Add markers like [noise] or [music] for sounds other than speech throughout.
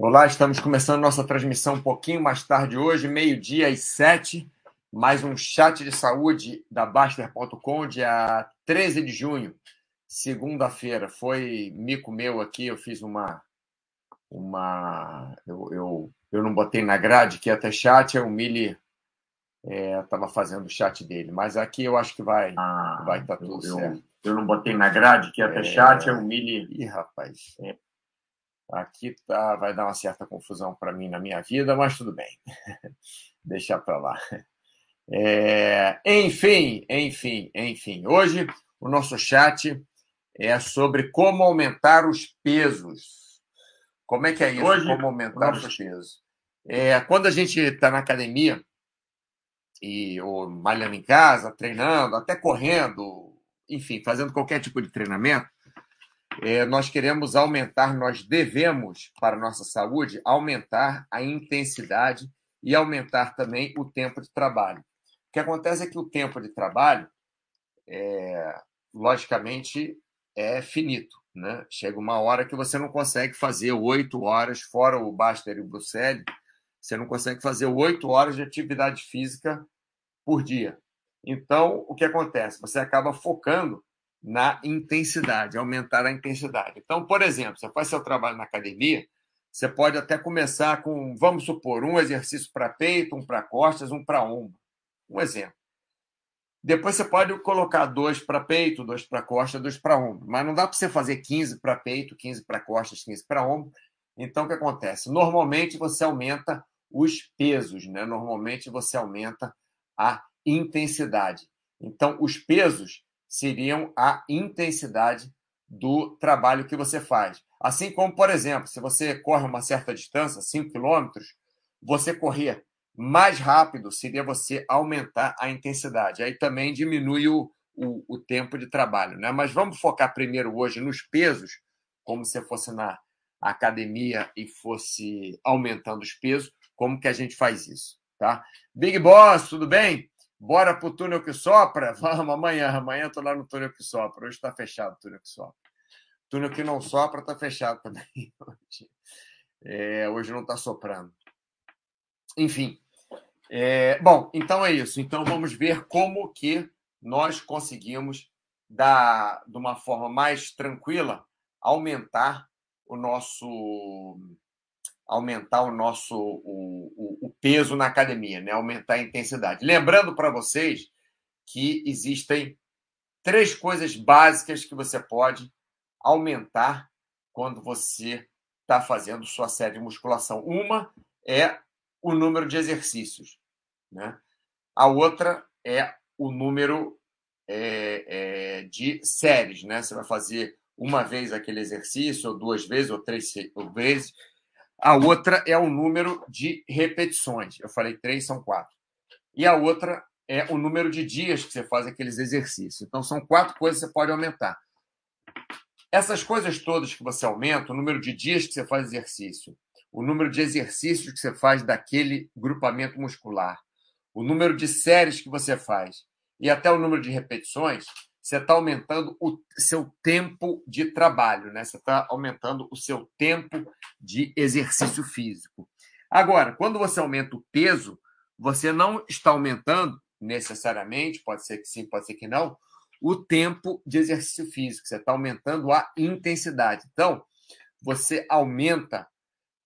Olá, estamos começando nossa transmissão um pouquinho mais tarde hoje, meio-dia às sete. Mais um chat de saúde da Baster.com, dia 13 de junho, segunda-feira. Foi mico meu aqui, eu fiz uma. uma eu, eu, eu não botei na grade que ter chat, o Mili estava é, fazendo o chat dele. Mas aqui eu acho que vai ah, vai estar tá tudo eu, certo. Eu, não botei na grade que ia ter é... chat, o Mili. Ih, rapaz. É. Aqui tá, vai dar uma certa confusão para mim na minha vida, mas tudo bem. [laughs] Deixar para lá. É, enfim, enfim, enfim. Hoje o nosso chat é sobre como aumentar os pesos. Como é que é isso? Hoje, como aumentar nosso... os pesos? É, quando a gente está na academia, e, ou malhando em casa, treinando, até correndo, enfim, fazendo qualquer tipo de treinamento, é, nós queremos aumentar, nós devemos, para a nossa saúde, aumentar a intensidade e aumentar também o tempo de trabalho. O que acontece é que o tempo de trabalho, é, logicamente, é finito. Né? Chega uma hora que você não consegue fazer oito horas, fora o Baster e o Bruxelles, você não consegue fazer oito horas de atividade física por dia. Então, o que acontece? Você acaba focando na intensidade, aumentar a intensidade. Então, por exemplo, você faz seu trabalho na academia, você pode até começar com, vamos supor, um exercício para peito, um para costas, um para ombro. Um exemplo. Depois você pode colocar dois para peito, dois para costas, dois para ombro. Mas não dá para você fazer 15 para peito, 15 para costas, 15 para ombro. Então, o que acontece? Normalmente você aumenta os pesos, né? Normalmente você aumenta a intensidade. Então, os pesos seriam a intensidade do trabalho que você faz. Assim como, por exemplo, se você corre uma certa distância, 5 quilômetros, você correr mais rápido seria você aumentar a intensidade. Aí também diminui o, o, o tempo de trabalho. Né? Mas vamos focar primeiro hoje nos pesos, como se fosse na academia e fosse aumentando os pesos, como que a gente faz isso, tá? Big Boss, tudo bem? Bora pro túnel que sopra? [laughs] Vamos amanhã. Amanhã tô lá no túnel que sopra. Hoje está fechado o túnel que sopra. O túnel que não sopra está fechado também [laughs] hoje. É, hoje não está soprando. Enfim. É, bom, então é isso. Então vamos ver como que nós conseguimos, da, de uma forma mais tranquila, aumentar o nosso aumentar o nosso o, o, o peso na academia, né? aumentar a intensidade. Lembrando para vocês que existem três coisas básicas que você pode aumentar quando você está fazendo sua série de musculação. Uma é o número de exercícios, né? A outra é o número é, é, de séries, né? Você vai fazer uma vez aquele exercício, ou duas vezes, ou três vezes. A outra é o número de repetições. Eu falei três, são quatro. E a outra é o número de dias que você faz aqueles exercícios. Então, são quatro coisas que você pode aumentar. Essas coisas todas que você aumenta, o número de dias que você faz exercício, o número de exercícios que você faz daquele grupamento muscular, o número de séries que você faz e até o número de repetições, você está aumentando o seu tempo de trabalho, né? Você está aumentando o seu tempo de exercício físico. Agora, quando você aumenta o peso, você não está aumentando necessariamente, pode ser que sim, pode ser que não, o tempo de exercício físico. Você está aumentando a intensidade. Então, você aumenta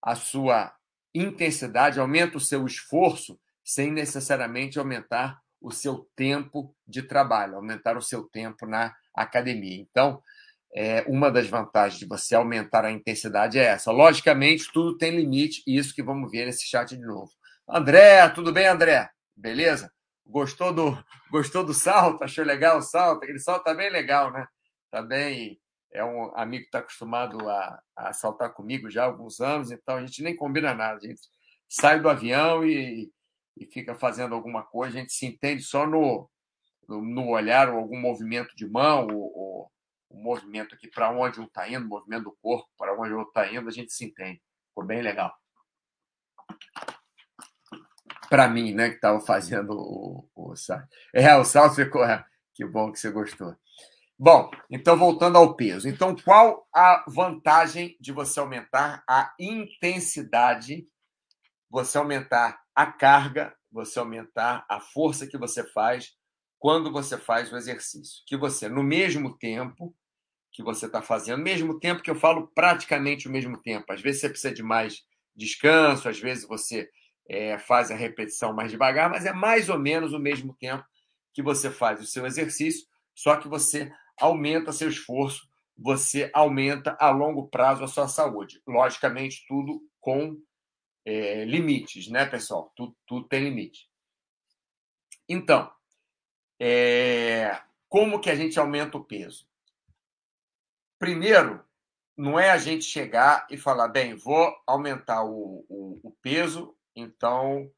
a sua intensidade, aumenta o seu esforço, sem necessariamente aumentar o seu tempo de trabalho, aumentar o seu tempo na academia. Então, é, uma das vantagens de você aumentar a intensidade é essa. Logicamente, tudo tem limite, e isso que vamos ver nesse chat de novo. André, tudo bem, André? Beleza? Gostou do, gostou do salto? Achou legal o salto? Aquele salto tá bem legal, né? Tá bem. É um amigo que está acostumado a, a saltar comigo já há alguns anos, então a gente nem combina nada. A gente sai do avião e, e fica fazendo alguma coisa, a gente se entende só no, no olhar, ou algum movimento de mão, ou, o movimento aqui para onde um está indo, o movimento do corpo para onde o outro está indo, a gente se entende. Ficou bem legal. Para mim, né, que estava fazendo o, o salto. É, o salto ficou. É, que bom que você gostou. Bom, então voltando ao peso. Então, qual a vantagem de você aumentar a intensidade, você aumentar a carga, você aumentar a força que você faz quando você faz o exercício? Que você, no mesmo tempo que você está fazendo, mesmo tempo que eu falo praticamente o mesmo tempo. Às vezes você precisa de mais descanso, às vezes você é, faz a repetição mais devagar, mas é mais ou menos o mesmo tempo que você faz o seu exercício, só que você aumenta seu esforço, você aumenta a longo prazo a sua saúde. Logicamente, tudo com é, limites, né, pessoal? Tudo, tudo tem limite. Então, é, como que a gente aumenta o peso? Primeiro, não é a gente chegar e falar, bem, vou aumentar o, o, o peso, então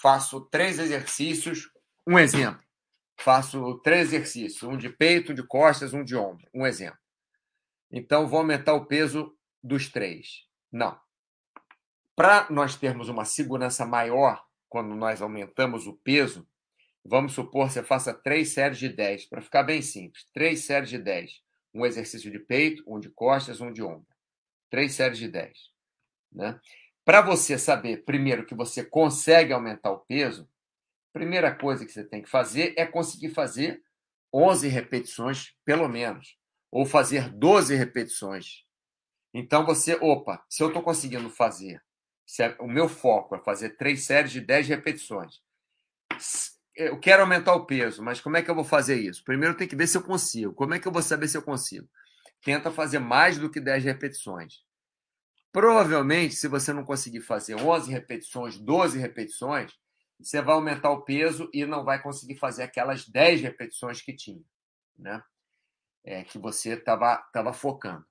faço três exercícios. Um exemplo faço três exercícios, um de peito, um de costas, um de ombro, um exemplo. Então, vou aumentar o peso dos três. Não. Para nós termos uma segurança maior, quando nós aumentamos o peso, vamos supor que você faça três séries de 10, para ficar bem simples. Três séries de 10. Um exercício de peito, um de costas, um de ombro. Três séries de 10. Né? Para você saber, primeiro, que você consegue aumentar o peso, primeira coisa que você tem que fazer é conseguir fazer 11 repetições, pelo menos, ou fazer 12 repetições. Então você, opa, se eu estou conseguindo fazer, é, o meu foco é fazer três séries de 10 repetições, eu quero aumentar o peso, mas como é que eu vou fazer isso? Primeiro tenho que ver se eu consigo. Como é que eu vou saber se eu consigo? Tenta fazer mais do que 10 repetições. Provavelmente, se você não conseguir fazer 11 repetições, 12 repetições, você vai aumentar o peso e não vai conseguir fazer aquelas 10 repetições que tinha, né? É, que você estava tava focando.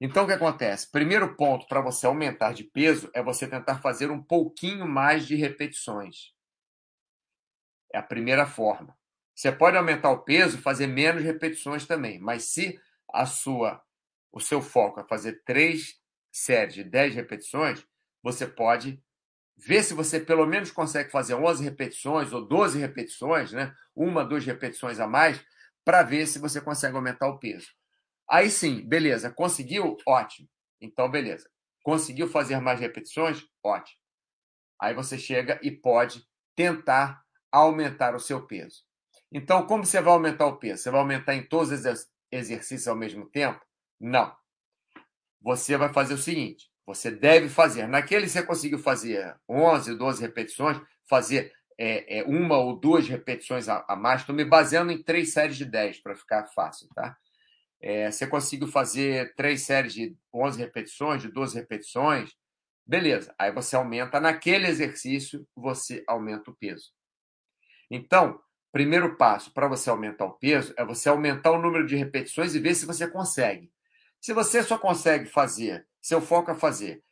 Então, o que acontece? Primeiro ponto para você aumentar de peso é você tentar fazer um pouquinho mais de repetições. É a primeira forma. Você pode aumentar o peso fazer menos repetições também, mas se a sua o seu foco é fazer três séries de 10 repetições, você pode Vê se você pelo menos consegue fazer 11 repetições ou 12 repetições, né? uma, duas repetições a mais, para ver se você consegue aumentar o peso. Aí sim, beleza, conseguiu? Ótimo. Então, beleza. Conseguiu fazer mais repetições? Ótimo. Aí você chega e pode tentar aumentar o seu peso. Então, como você vai aumentar o peso? Você vai aumentar em todos os exercícios ao mesmo tempo? Não. Você vai fazer o seguinte: você deve fazer. Naquele você conseguiu fazer 11, 12 repetições, fazer é, é, uma ou duas repetições a, a mais. Estou me baseando em três séries de 10 para ficar fácil, tá? É, você conseguiu fazer três séries de 11 repetições, de 12 repetições, beleza. Aí você aumenta, naquele exercício, você aumenta o peso. Então, primeiro passo para você aumentar o peso é você aumentar o número de repetições e ver se você consegue. Se você só consegue fazer seu foco é fazer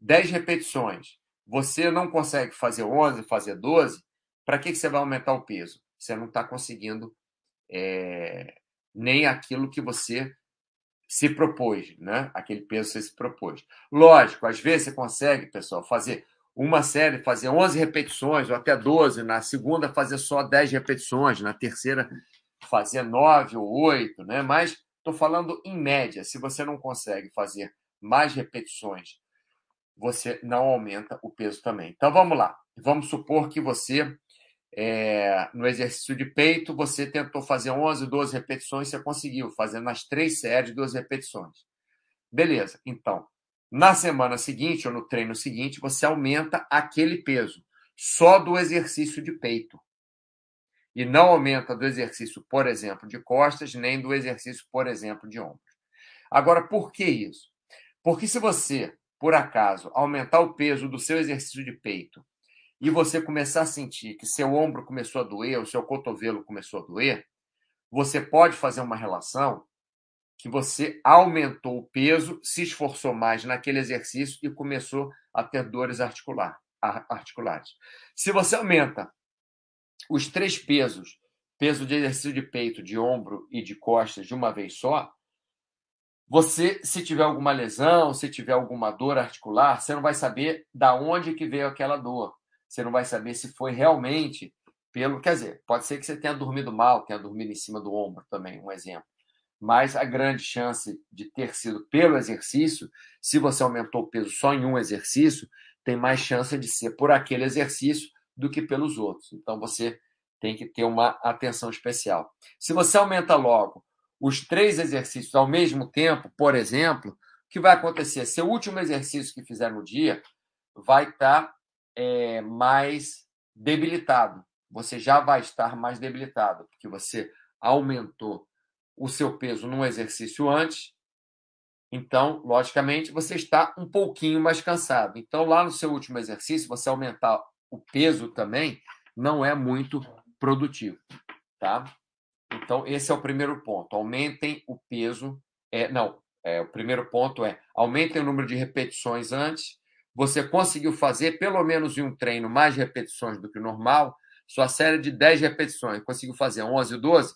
10 repetições, você não consegue fazer 11, fazer 12, para que, que você vai aumentar o peso? Você não está conseguindo é, nem aquilo que você se propôs, né? Aquele peso que você se propôs. Lógico, às vezes você consegue, pessoal, fazer uma série, fazer 11 repetições ou até 12, na segunda fazer só 10 repetições, na terceira fazer 9 ou 8, né? Mas estou falando em média, se você não consegue fazer mais repetições, você não aumenta o peso também. Então vamos lá. Vamos supor que você, é, no exercício de peito, você tentou fazer 11, 12 repetições, você conseguiu, fazendo nas três séries, 12 repetições. Beleza. Então, na semana seguinte ou no treino seguinte, você aumenta aquele peso, só do exercício de peito. E não aumenta do exercício, por exemplo, de costas, nem do exercício, por exemplo, de ombros. Agora, por que isso? Porque se você, por acaso, aumentar o peso do seu exercício de peito e você começar a sentir que seu ombro começou a doer, o seu cotovelo começou a doer, você pode fazer uma relação que você aumentou o peso, se esforçou mais naquele exercício e começou a ter dores articular, articulares. Se você aumenta os três pesos, peso de exercício de peito, de ombro e de costas de uma vez só, você, se tiver alguma lesão, se tiver alguma dor articular, você não vai saber da onde que veio aquela dor. Você não vai saber se foi realmente pelo, quer dizer, pode ser que você tenha dormido mal, tenha dormido em cima do ombro também, um exemplo. Mas a grande chance de ter sido pelo exercício, se você aumentou o peso só em um exercício, tem mais chance de ser por aquele exercício do que pelos outros. Então você tem que ter uma atenção especial. Se você aumenta logo os três exercícios ao mesmo tempo, por exemplo, o que vai acontecer? Seu último exercício que fizer no dia vai estar é, mais debilitado. Você já vai estar mais debilitado, porque você aumentou o seu peso num exercício antes. Então, logicamente, você está um pouquinho mais cansado. Então, lá no seu último exercício, você aumentar o peso também não é muito produtivo, tá? Então, esse é o primeiro ponto. Aumentem o peso. É, não, é, o primeiro ponto é aumentem o número de repetições antes. Você conseguiu fazer pelo menos em um treino mais repetições do que o normal. Sua série de 10 repetições, conseguiu fazer 11 ou 12?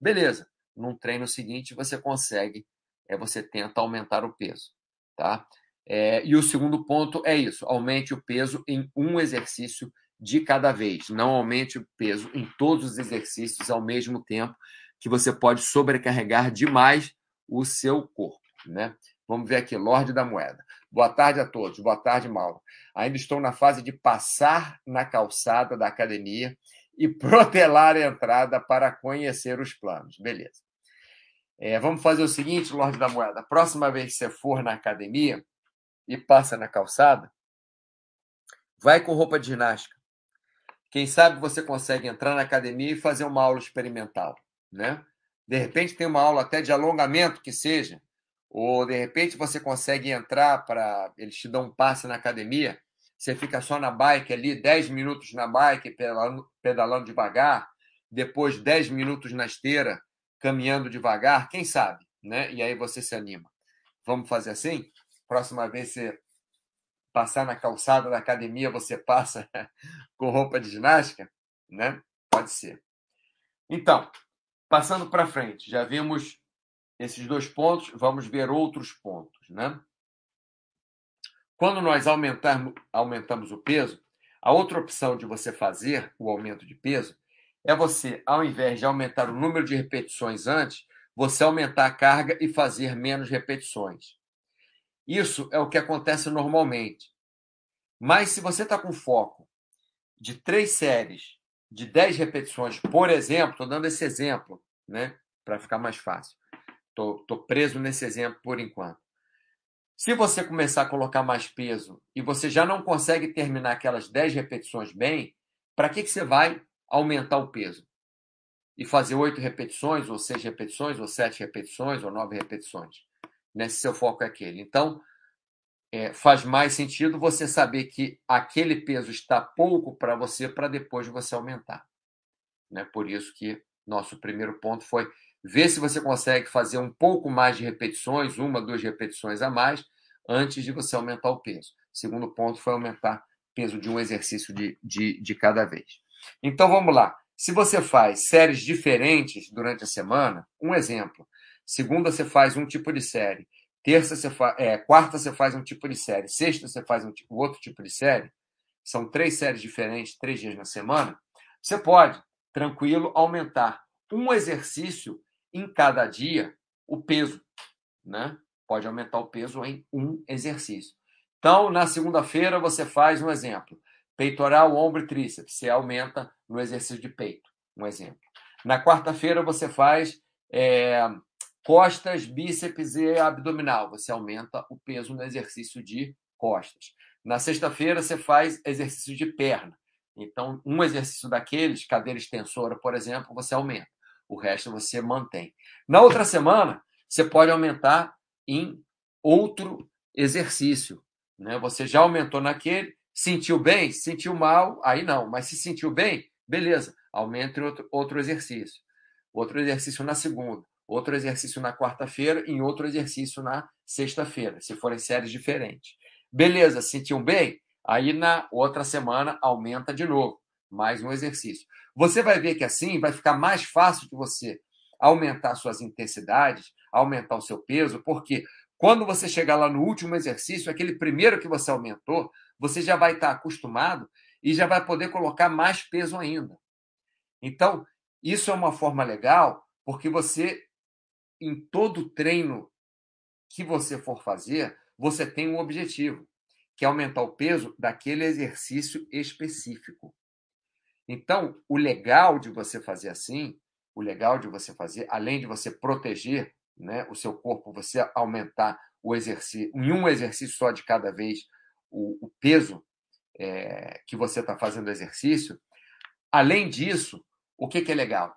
Beleza. Num treino seguinte, você consegue, é, você tenta aumentar o peso, tá? É, e o segundo ponto é isso: aumente o peso em um exercício de cada vez. Não aumente o peso em todos os exercícios ao mesmo tempo, que você pode sobrecarregar demais o seu corpo. Né? Vamos ver aqui, Lorde da Moeda. Boa tarde a todos. Boa tarde, Mauro. Ainda estou na fase de passar na calçada da academia e [laughs] protelar a entrada para conhecer os planos. Beleza. É, vamos fazer o seguinte, Lorde da Moeda. Próxima vez que você for na academia e passa na calçada, vai com roupa de ginástica. Quem sabe você consegue entrar na academia e fazer uma aula experimental, né? De repente tem uma aula até de alongamento que seja, ou de repente você consegue entrar para eles te dão um passe na academia, você fica só na bike ali, 10 minutos na bike pedalando, pedalando devagar, depois 10 minutos na esteira, caminhando devagar, quem sabe, né? E aí você se anima. Vamos fazer assim? Próxima vez você passar na calçada da academia, você passa [laughs] com roupa de ginástica? Né? Pode ser. Então, passando para frente, já vimos esses dois pontos, vamos ver outros pontos. Né? Quando nós aumentarmos, aumentamos o peso, a outra opção de você fazer o aumento de peso é você, ao invés de aumentar o número de repetições antes, você aumentar a carga e fazer menos repetições. Isso é o que acontece normalmente. Mas se você está com foco de três séries de dez repetições, por exemplo, estou dando esse exemplo, né, para ficar mais fácil. Estou preso nesse exemplo por enquanto. Se você começar a colocar mais peso e você já não consegue terminar aquelas 10 repetições bem, para que, que você vai aumentar o peso? E fazer oito repetições, ou seis repetições, ou sete repetições, ou nove repetições? né, se seu foco é aquele. Então, é, faz mais sentido você saber que aquele peso está pouco para você, para depois você aumentar. Né? Por isso que nosso primeiro ponto foi ver se você consegue fazer um pouco mais de repetições, uma, duas repetições a mais, antes de você aumentar o peso. Segundo ponto foi aumentar o peso de um exercício de, de, de cada vez. Então vamos lá. Se você faz séries diferentes durante a semana, um exemplo, Segunda você faz um tipo de série. Terça você faz, é, quarta você faz um tipo de série. Sexta você faz um outro tipo de série. São três séries diferentes, três dias na semana. Você pode, tranquilo, aumentar um exercício em cada dia o peso, né? Pode aumentar o peso em um exercício. Então, na segunda-feira você faz um exemplo: peitoral, ombro e tríceps. Você aumenta no exercício de peito, um exemplo. Na quarta-feira você faz é, Costas, bíceps e abdominal. Você aumenta o peso no exercício de costas. Na sexta-feira, você faz exercício de perna. Então, um exercício daqueles, cadeira extensora, por exemplo, você aumenta. O resto você mantém. Na outra semana, você pode aumentar em outro exercício. Né? Você já aumentou naquele, sentiu bem, sentiu mal, aí não. Mas se sentiu bem, beleza, aumenta outro, outro exercício. Outro exercício na segunda outro exercício na quarta-feira e outro exercício na sexta-feira, se forem séries diferentes. Beleza, sentiu bem? Aí na outra semana aumenta de novo, mais um exercício. Você vai ver que assim vai ficar mais fácil de você aumentar suas intensidades, aumentar o seu peso, porque quando você chegar lá no último exercício, aquele primeiro que você aumentou, você já vai estar acostumado e já vai poder colocar mais peso ainda. Então, isso é uma forma legal, porque você em todo treino que você for fazer, você tem um objetivo, que é aumentar o peso daquele exercício específico. Então, o legal de você fazer assim, o legal de você fazer, além de você proteger né, o seu corpo, você aumentar o exercício, em um exercício só de cada vez, o, o peso é, que você está fazendo exercício. Além disso, o que, que é legal?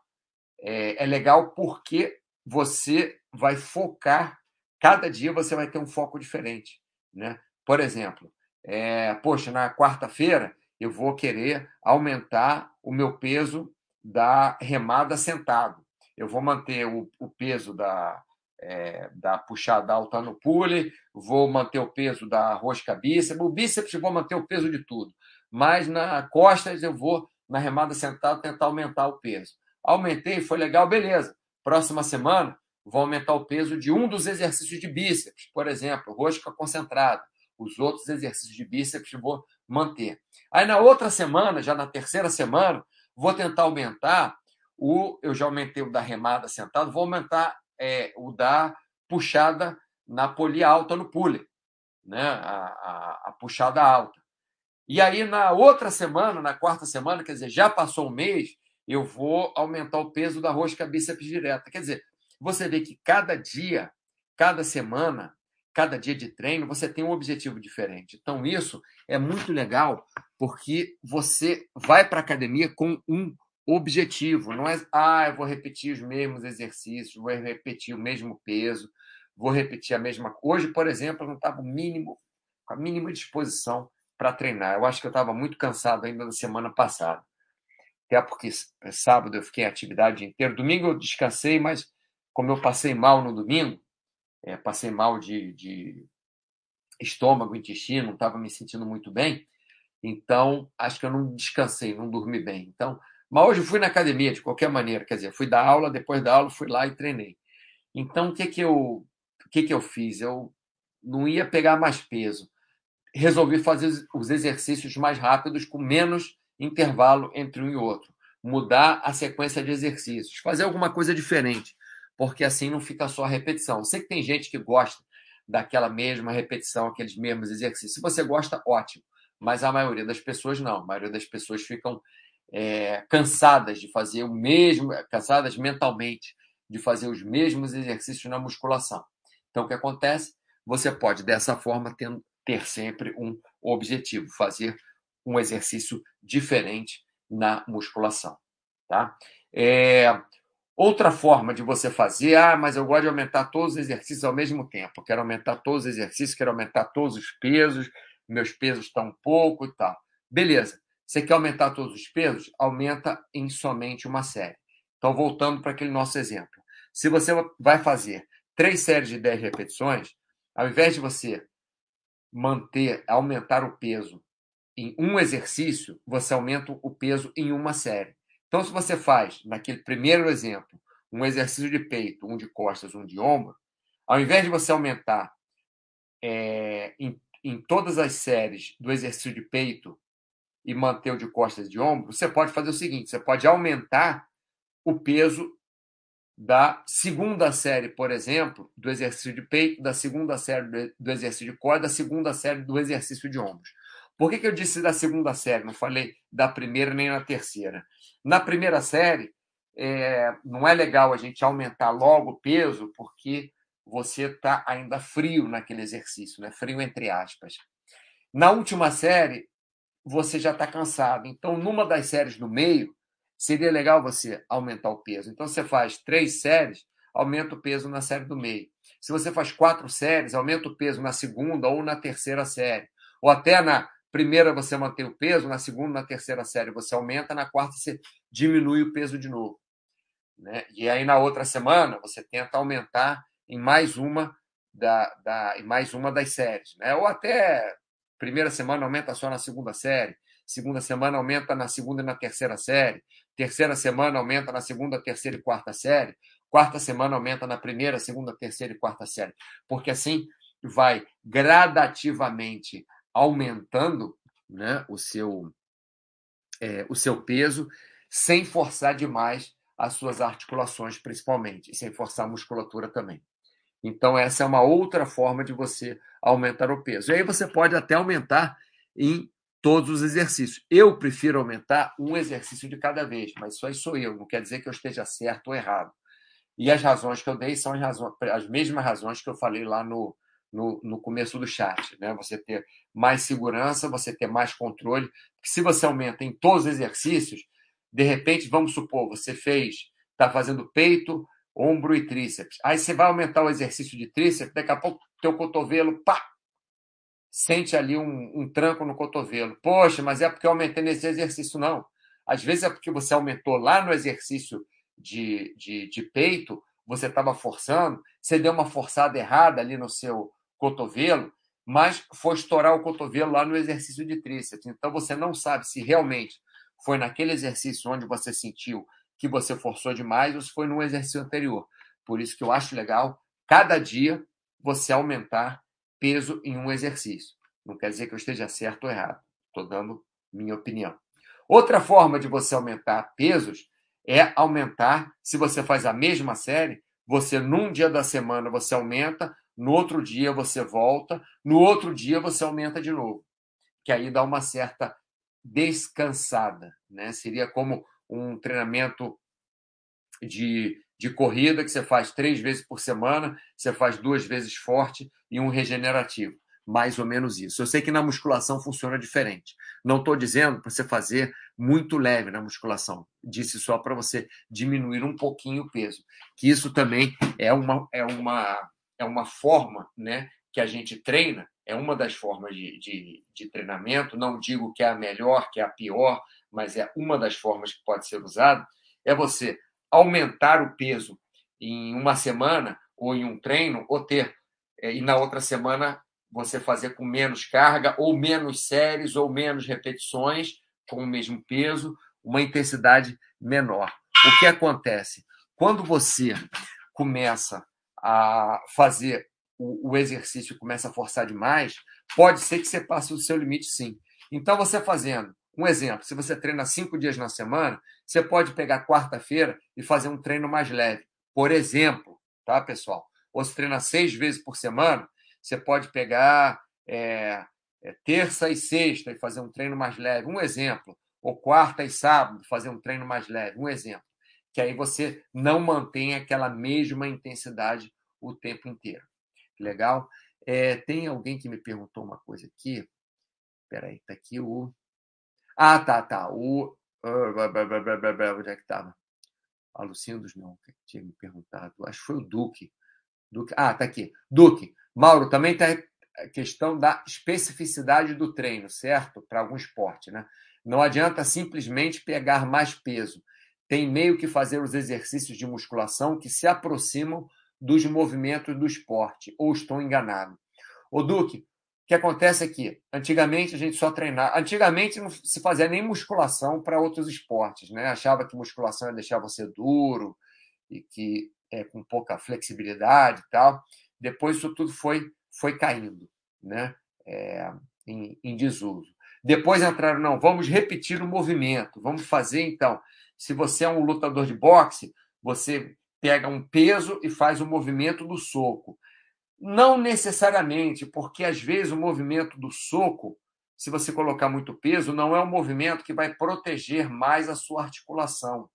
É, é legal porque você vai focar, cada dia você vai ter um foco diferente. Né? Por exemplo, é, poxa, na quarta-feira eu vou querer aumentar o meu peso da remada sentado. Eu vou manter o, o peso da, é, da puxada alta no pule, vou manter o peso da rosca bíceps, o bíceps vou manter o peso de tudo, mas na costas eu vou, na remada sentada, tentar aumentar o peso. Aumentei, foi legal, beleza. Próxima semana, vou aumentar o peso de um dos exercícios de bíceps, por exemplo, rosca concentrada. Os outros exercícios de bíceps vou manter. Aí na outra semana, já na terceira semana, vou tentar aumentar o. Eu já aumentei o da remada sentado, vou aumentar é, o da puxada na polia alta no pule, né? A, a, a, puxada alta. E aí, na outra semana, na quarta semana, quer dizer, já passou um mês, eu vou aumentar o peso da rosca bíceps direta. Quer dizer, você vê que cada dia, cada semana, cada dia de treino, você tem um objetivo diferente. Então, isso é muito legal, porque você vai para a academia com um objetivo. Não é, ah, eu vou repetir os mesmos exercícios, vou repetir o mesmo peso, vou repetir a mesma. Hoje, por exemplo, eu não estava mínimo, com a mínima disposição para treinar. Eu acho que eu estava muito cansado ainda na semana passada. Até porque sábado eu fiquei em atividade inteira. Domingo eu descansei, mas como eu passei mal no domingo, é, passei mal de, de estômago, intestino, não estava me sentindo muito bem. Então, acho que eu não descansei, não dormi bem. Então, mas hoje fui na academia de qualquer maneira, quer dizer, fui dar aula, depois da aula fui lá e treinei. Então, o que que eu, o que que eu fiz? Eu não ia pegar mais peso. Resolvi fazer os exercícios mais rápidos com menos intervalo entre um e outro. Mudar a sequência de exercícios, fazer alguma coisa diferente, porque assim não fica só a repetição. Sei que tem gente que gosta daquela mesma repetição, aqueles mesmos exercícios. Se você gosta, ótimo. Mas a maioria das pessoas não. A maioria das pessoas ficam é, cansadas de fazer o mesmo, cansadas mentalmente de fazer os mesmos exercícios na musculação. Então, o que acontece? Você pode, dessa forma, ter, ter sempre um objetivo, fazer um exercício diferente na musculação. Tá? É, outra forma de você fazer, ah, mas eu gosto de aumentar todos os exercícios ao mesmo tempo. quero aumentar todos os exercícios, quero aumentar todos os pesos, meus pesos estão um pouco e tal. Beleza. Você quer aumentar todos os pesos? Aumenta em somente uma série. Então, voltando para aquele nosso exemplo. Se você vai fazer três séries de 10 repetições, ao invés de você manter, aumentar o peso em um exercício, você aumenta o peso em uma série. Então, se você faz, naquele primeiro exemplo, um exercício de peito, um de costas, um de ombro, ao invés de você aumentar é, em, em todas as séries do exercício de peito e manter o de costas de ombro, você pode fazer o seguinte: você pode aumentar o peso da segunda série, por exemplo, do exercício de peito, da segunda série do exercício de costas, da segunda série do exercício de ombros. Por que, que eu disse da segunda série? Não falei da primeira nem na terceira. Na primeira série, é, não é legal a gente aumentar logo o peso, porque você está ainda frio naquele exercício, né? frio entre aspas. Na última série, você já está cansado. Então, numa das séries do meio, seria legal você aumentar o peso. Então, você faz três séries, aumenta o peso na série do meio. Se você faz quatro séries, aumenta o peso na segunda ou na terceira série. Ou até na primeira você mantém o peso, na segunda, na terceira série você aumenta, na quarta você diminui o peso de novo. Né? E aí na outra semana você tenta aumentar em mais uma da, da mais uma das séries, né? Ou até Primeira semana aumenta só na segunda série. Segunda semana aumenta na segunda e na terceira série. Terceira semana aumenta na segunda, terceira e quarta série. Quarta semana aumenta na primeira, segunda, terceira e quarta série. Porque assim vai gradativamente aumentando né, o, seu, é, o seu peso sem forçar demais as suas articulações, principalmente, e sem forçar a musculatura também. Então, essa é uma outra forma de você aumentar o peso. E aí você pode até aumentar em todos os exercícios. Eu prefiro aumentar um exercício de cada vez, mas isso aí sou eu, não quer dizer que eu esteja certo ou errado. E as razões que eu dei são as, razões, as mesmas razões que eu falei lá no, no, no, começo do chat. Né? Você ter mais segurança, você ter mais controle. Se você aumenta em todos os exercícios, de repente, vamos supor, você fez, está fazendo peito, ombro e tríceps. Aí você vai aumentar o exercício de tríceps, daqui a pouco teu cotovelo, pá, sente ali um, um tranco no cotovelo. Poxa, mas é porque eu aumentei nesse exercício. Não. Às vezes é porque você aumentou lá no exercício de, de, de peito, você estava forçando, você deu uma forçada errada ali no seu cotovelo, mas foi estourar o cotovelo lá no exercício de tríceps. Então você não sabe se realmente foi naquele exercício onde você sentiu que você forçou demais ou se foi no exercício anterior. Por isso que eu acho legal, cada dia, você aumentar peso em um exercício. Não quer dizer que eu esteja certo ou errado. Estou dando minha opinião. Outra forma de você aumentar pesos é aumentar, se você faz a mesma série, você num dia da semana você aumenta, no outro dia você volta, no outro dia você aumenta de novo. Que aí dá uma certa descansada, né? Seria como um treinamento de, de corrida que você faz três vezes por semana, você faz duas vezes forte e um regenerativo. Mais ou menos isso. Eu sei que na musculação funciona diferente. Não estou dizendo para você fazer muito leve na musculação. Disse só para você diminuir um pouquinho o peso. Que isso também é uma, é uma, é uma forma né, que a gente treina, é uma das formas de, de, de treinamento. Não digo que é a melhor, que é a pior, mas é uma das formas que pode ser usada, é você aumentar o peso em uma semana ou em um treino, ou ter, é, e na outra semana você fazer com menos carga, ou menos séries, ou menos repetições, com o mesmo peso, uma intensidade menor. O que acontece? Quando você começa a fazer o, o exercício, começa a forçar demais, pode ser que você passe o seu limite, sim. Então, você fazendo um exemplo, se você treina cinco dias na semana, você pode pegar quarta-feira e fazer um treino mais leve. Por exemplo, tá, pessoal? Ou se treina seis vezes por semana, você pode pegar é, é, terça e sexta e fazer um treino mais leve. Um exemplo. Ou quarta e sábado, fazer um treino mais leve. Um exemplo. Que aí você não mantém aquela mesma intensidade o tempo inteiro. Legal? É, tem alguém que me perguntou uma coisa aqui. Espera aí, está aqui o. Ah, tá, tá. O. Onde é que estava? A não, tinha me perguntado. Acho que foi o Duque. Duque. Ah, tá aqui. Duque. Mauro, também está a questão da especificidade do treino, certo? Para algum esporte, né? Não adianta simplesmente pegar mais peso. Tem meio que fazer os exercícios de musculação que se aproximam dos movimentos do esporte. Ou estou enganado? O Duque, que acontece aqui? Antigamente a gente só treinava. Antigamente não se fazia nem musculação para outros esportes, né? Achava que musculação ia deixar você duro e que é com pouca flexibilidade e tal. Depois isso tudo foi foi caindo, né? É, em, em desuso. Depois entraram, não, vamos repetir o movimento, vamos fazer então. Se você é um lutador de boxe, você pega um peso e faz o movimento do soco. Não necessariamente, porque às vezes o movimento do soco, se você colocar muito peso, não é um movimento que vai proteger mais a sua articulação.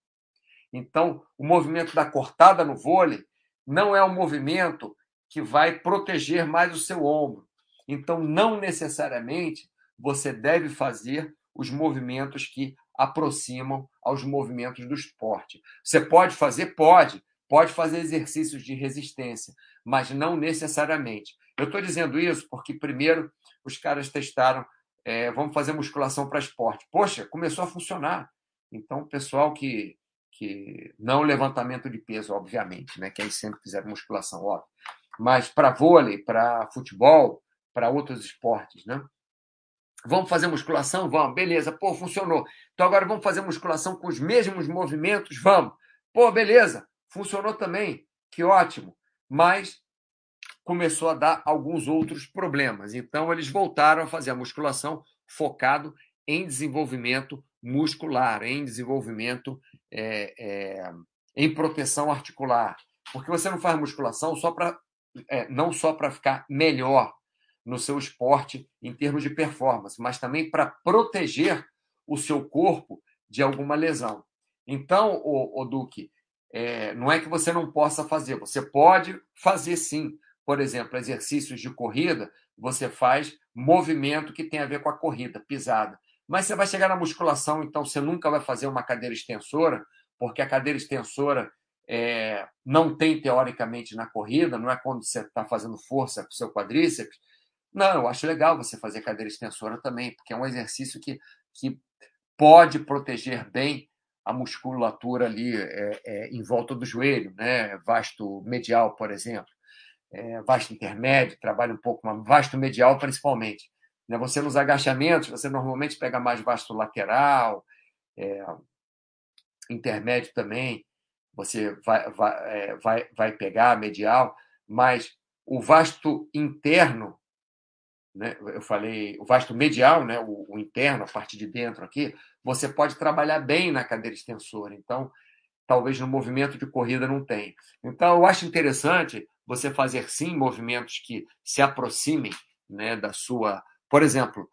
Então, o movimento da cortada no vôlei não é um movimento que vai proteger mais o seu ombro. Então, não necessariamente você deve fazer os movimentos que aproximam aos movimentos do esporte. Você pode fazer? Pode. Pode fazer exercícios de resistência, mas não necessariamente. Eu estou dizendo isso porque, primeiro, os caras testaram, é, vamos fazer musculação para esporte. Poxa, começou a funcionar. Então, o pessoal que, que. Não levantamento de peso, obviamente, né? Que aí sempre fizeram musculação, óbvio. Mas para vôlei, para futebol, para outros esportes, né? Vamos fazer musculação? Vamos, beleza, pô, funcionou. Então agora vamos fazer musculação com os mesmos movimentos? Vamos. Pô, beleza, funcionou também, que ótimo. Mas começou a dar alguns outros problemas. Então, eles voltaram a fazer a musculação focado em desenvolvimento muscular, em desenvolvimento é, é, em proteção articular. Porque você não faz musculação só para é, não só para ficar melhor no seu esporte em termos de performance, mas também para proteger o seu corpo de alguma lesão. Então, o, o Duque, é, não é que você não possa fazer, você pode fazer sim. Por exemplo, exercícios de corrida, você faz movimento que tem a ver com a corrida, pisada. Mas você vai chegar na musculação, então você nunca vai fazer uma cadeira extensora, porque a cadeira extensora é, não tem teoricamente na corrida, não é quando você está fazendo força com o seu quadríceps. Não, eu acho legal você fazer cadeira extensora também, porque é um exercício que, que pode proteger bem a musculatura ali é, é, em volta do joelho, né? Vasto medial, por exemplo, é, vasto intermédio, trabalha um pouco, mas vasto medial principalmente. Né? Você nos agachamentos, você normalmente pega mais vasto lateral, é, intermédio também, você vai, vai, é, vai, vai pegar medial, mas o vasto interno, né, eu falei, o vasto medial, né, o, o, interno, a parte de dentro aqui, você pode trabalhar bem na cadeira extensora. Então, talvez no movimento de corrida não tenha. Então, eu acho interessante você fazer sim movimentos que se aproximem né, da sua. Por exemplo,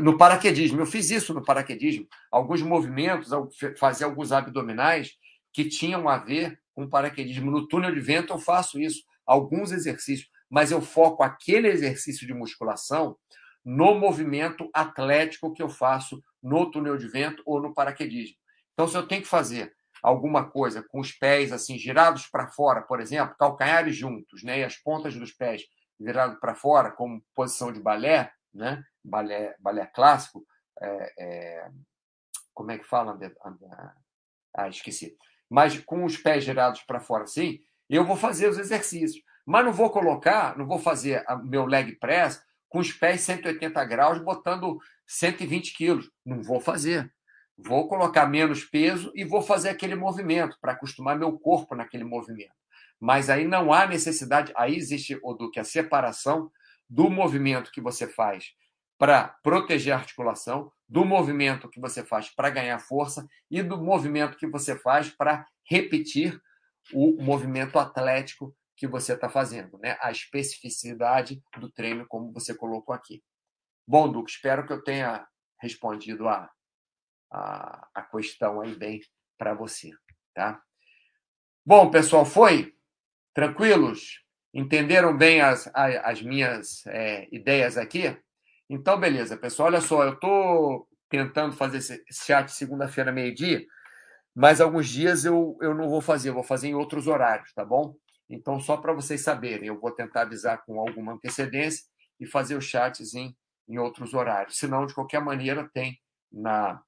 no paraquedismo. Eu fiz isso no paraquedismo. Alguns movimentos, fazer alguns abdominais que tinham a ver com paraquedismo. No túnel de vento eu faço isso, alguns exercícios, mas eu foco aquele exercício de musculação no movimento atlético que eu faço no túnel de vento ou no paraquedismo. Então, se eu tenho que fazer alguma coisa com os pés assim girados para fora, por exemplo, calcanhares juntos, né, e as pontas dos pés virados para fora, como posição de balé, né, balé, balé clássico, é, é, como é que fala? Ah, esqueci mas com os pés girados para fora assim, eu vou fazer os exercícios. Mas não vou colocar, não vou fazer meu leg press com os pés 180 graus, botando 120 quilos. Não vou fazer. Vou colocar menos peso e vou fazer aquele movimento para acostumar meu corpo naquele movimento. Mas aí não há necessidade, aí existe o do que a separação do movimento que você faz para proteger a articulação, do movimento que você faz para ganhar força e do movimento que você faz para repetir o movimento atlético que você está fazendo, né? A especificidade do treino, como você colocou aqui. Bom, Duque, espero que eu tenha respondido a, a, a questão aí bem para você, tá? Bom, pessoal, foi? Tranquilos? Entenderam bem as, as, as minhas é, ideias aqui? Então, beleza, pessoal. Olha só, eu estou tentando fazer esse chat segunda-feira, meio-dia, mas alguns dias eu, eu não vou fazer, eu vou fazer em outros horários, tá bom? Então, só para vocês saberem, eu vou tentar avisar com alguma antecedência e fazer os chats em, em outros horários. Se não, de qualquer maneira, tem na,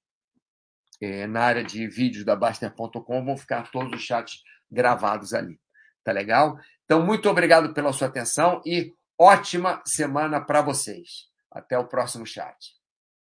é, na área de vídeos da Baster.com, vão ficar todos os chats gravados ali. Tá legal? Então, muito obrigado pela sua atenção e ótima semana para vocês. Até o próximo chat.